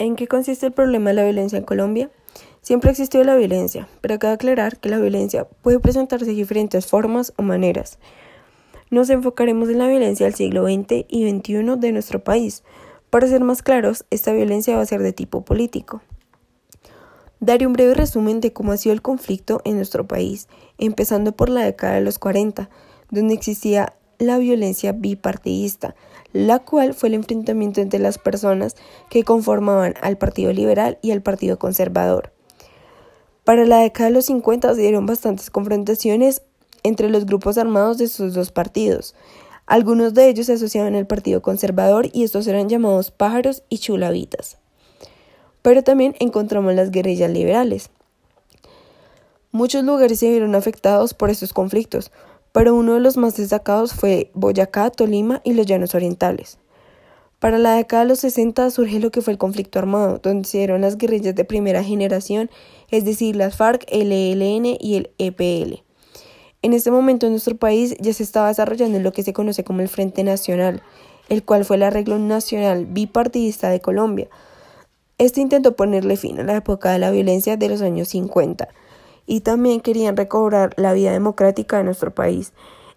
¿En qué consiste el problema de la violencia en Colombia? Siempre existió la violencia, pero cabe aclarar que la violencia puede presentarse de diferentes formas o maneras. Nos enfocaremos en la violencia del siglo XX y XXI de nuestro país. Para ser más claros, esta violencia va a ser de tipo político. Daré un breve resumen de cómo ha sido el conflicto en nuestro país, empezando por la década de los 40, donde existía la violencia bipartidista, la cual fue el enfrentamiento entre las personas que conformaban al Partido Liberal y al Partido Conservador. Para la década de los 50 se dieron bastantes confrontaciones entre los grupos armados de estos dos partidos. Algunos de ellos se asociaban al Partido Conservador y estos eran llamados pájaros y chulavitas. Pero también encontramos las guerrillas liberales. Muchos lugares se vieron afectados por estos conflictos, pero uno de los más destacados fue Boyacá, Tolima y los Llanos Orientales. Para la década de los 60 surge lo que fue el conflicto armado, donde se dieron las guerrillas de primera generación, es decir, las FARC, el ELN y el EPL. En este momento en nuestro país ya se estaba desarrollando lo que se conoce como el Frente Nacional, el cual fue el arreglo nacional bipartidista de Colombia. Este intentó ponerle fin a la época de la violencia de los años 50 y también querían recobrar la vida democrática de nuestro país.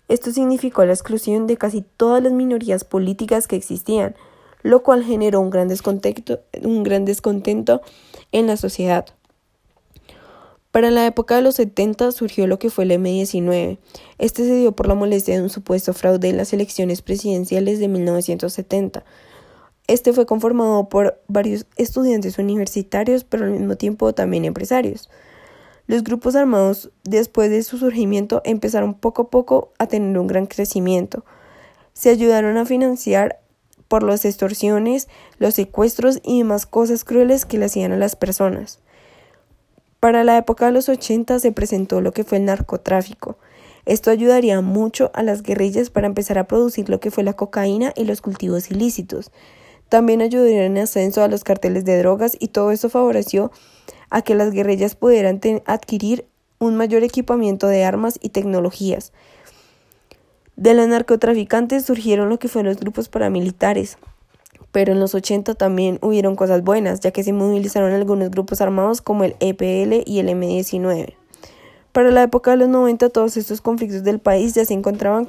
Esto significó la exclusión de casi todas las minorías políticas que existían, lo cual generó un gran descontento, un gran descontento en la sociedad. Para la época de los 70 surgió lo que fue el M19. Este se dio por la molestia de un supuesto fraude en las elecciones presidenciales de 1970. Este fue conformado por varios estudiantes universitarios, pero al mismo tiempo también empresarios. Los grupos armados, después de su surgimiento, empezaron poco a poco a tener un gran crecimiento. Se ayudaron a financiar por las extorsiones, los secuestros y demás cosas crueles que le hacían a las personas. Para la época de los 80 se presentó lo que fue el narcotráfico. Esto ayudaría mucho a las guerrillas para empezar a producir lo que fue la cocaína y los cultivos ilícitos. También ayudaría en ascenso a los carteles de drogas y todo eso favoreció a que las guerrillas pudieran adquirir un mayor equipamiento de armas y tecnologías. De los narcotraficantes surgieron lo que fueron los grupos paramilitares, pero en los 80 también hubieron cosas buenas, ya que se movilizaron algunos grupos armados como el EPL y el M19. Para la época de los 90 todos estos conflictos del país ya se encontraban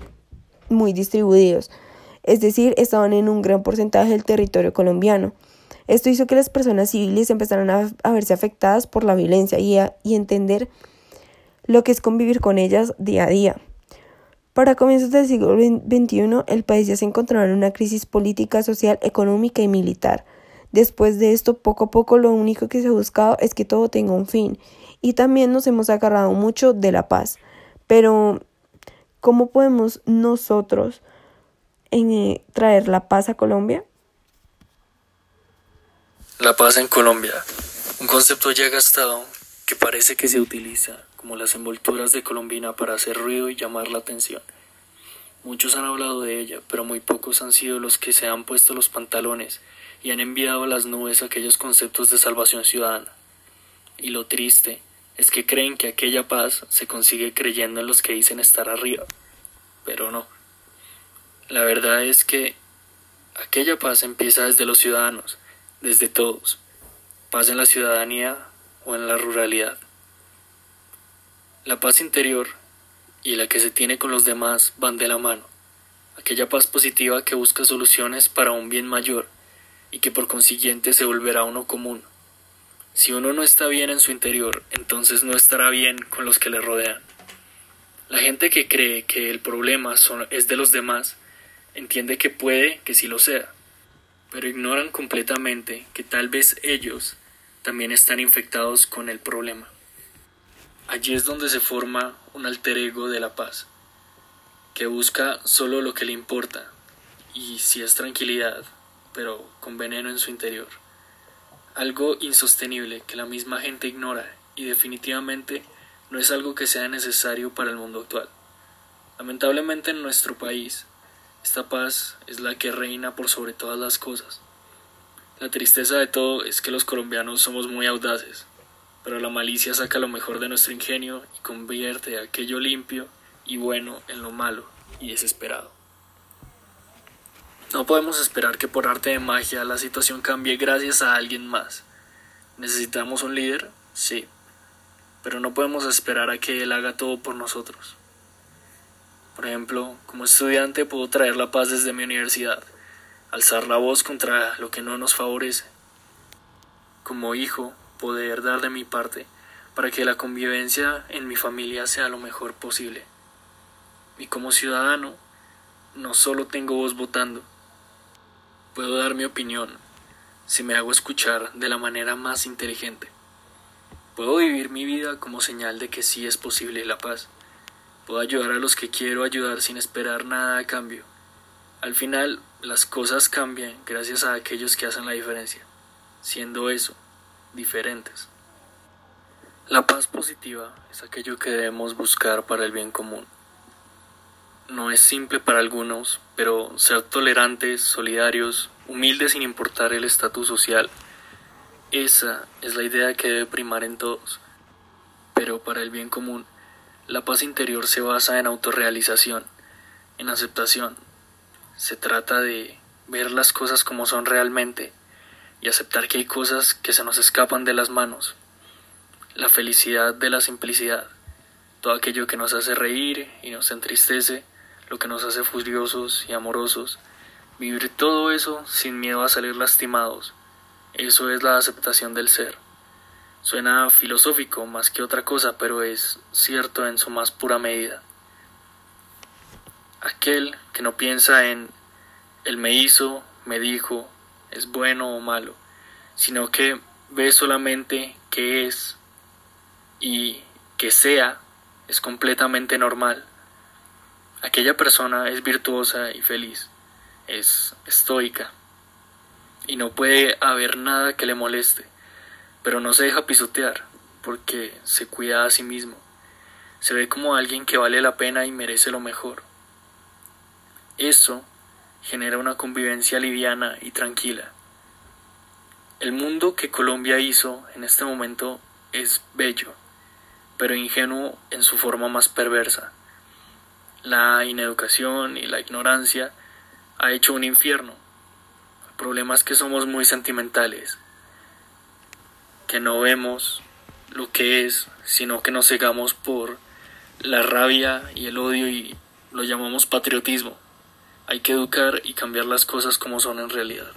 muy distribuidos, es decir, estaban en un gran porcentaje del territorio colombiano. Esto hizo que las personas civiles empezaran a, verse afectadas por la violencia y, y entender lo que es convivir con ellas día a día. Para comienzos del siglo XXI, el país ya se encontraba en una crisis política, social, económica y militar. Después de esto, poco a poco lo único que se ha buscado es que todo tenga un fin. Y también nos hemos agarrado mucho de la paz. Pero, ¿cómo podemos nosotros eh, traer la paz a Colombia? La paz en Colombia, un concepto ya gastado que parece que se utiliza como las envolturas de Colombina para hacer ruido y llamar la atención. Muchos han hablado de ella, pero muy pocos han sido los que se han puesto los pantalones y han enviado a las nubes aquellos conceptos de salvación ciudadana. Y lo triste es que creen que aquella paz se consigue creyendo en los que dicen estar arriba, pero no. La verdad es que aquella paz empieza desde los ciudadanos, desde todos, paz en la ciudadanía o en la ruralidad. La paz interior y la que se tiene con los demás van de la mano, aquella paz positiva que busca soluciones para un bien mayor y que por consiguiente se volverá uno común. Si uno no está bien en su interior, entonces no estará bien con los que le rodean. La gente que cree que el problema es de los demás, entiende que puede que sí lo sea, pero ignoran completamente que tal vez ellos también están infectados con el problema. Allí es donde se forma un alter ego de la paz, que busca solo lo que le importa, y si es tranquilidad, pero con veneno en su interior. Algo insostenible que la misma gente ignora y definitivamente no es algo que sea necesario para el mundo actual. Lamentablemente en nuestro país esta paz es la que reina por sobre todas las cosas. La tristeza de todo es que los colombianos somos muy audaces, pero la malicia saca lo mejor de nuestro ingenio y convierte aquello limpio y bueno en lo malo y desesperado. No podemos esperar que por arte de magia la situación cambie gracias a alguien más. ¿Necesitamos un líder? Sí. Pero no podemos esperar a que él haga todo por nosotros. Por ejemplo, como estudiante puedo traer la paz desde mi universidad, alzar la voz contra lo que no nos favorece. Como hijo, poder dar de mi parte para que la convivencia en mi familia sea lo mejor posible. Y como ciudadano, no solo tengo voz votando, puedo dar mi opinión si me hago escuchar de la manera más inteligente. Puedo vivir mi vida como señal de que sí es posible la paz. Puedo ayudar a los que quiero ayudar sin esperar nada a cambio. Al final, las cosas cambian gracias a aquellos que hacen la diferencia, siendo eso, diferentes. La paz positiva es aquello que debemos buscar para el bien común. No es simple para algunos, pero ser tolerantes, solidarios, humildes sin importar el estatus social, esa es la idea que debe primar en todos. Pero para el bien común, la paz interior se basa en autorrealización, en aceptación. Se trata de ver las cosas como son realmente y aceptar que hay cosas que se nos escapan de las manos la felicidad de la simplicidad, todo aquello que nos hace reír y nos entristece, lo que nos hace furiosos y amorosos, vivir todo eso sin miedo a salir lastimados, eso es la aceptación del ser. Suena filosófico más que otra cosa, pero es cierto en su más pura medida. Aquel que no piensa en él me hizo, me dijo, es bueno o malo, sino que ve solamente qué es y que sea es completamente normal. Aquella persona es virtuosa y feliz, es estoica y no puede haber nada que le moleste, pero no se deja pisotear porque se cuida a sí mismo. Se ve como alguien que vale la pena y merece lo mejor. Eso genera una convivencia liviana y tranquila. El mundo que Colombia hizo en este momento es bello pero ingenuo en su forma más perversa. La ineducación y la ignorancia ha hecho un infierno. El problema es que somos muy sentimentales, que no vemos lo que es, sino que nos cegamos por la rabia y el odio y lo llamamos patriotismo. Hay que educar y cambiar las cosas como son en realidad.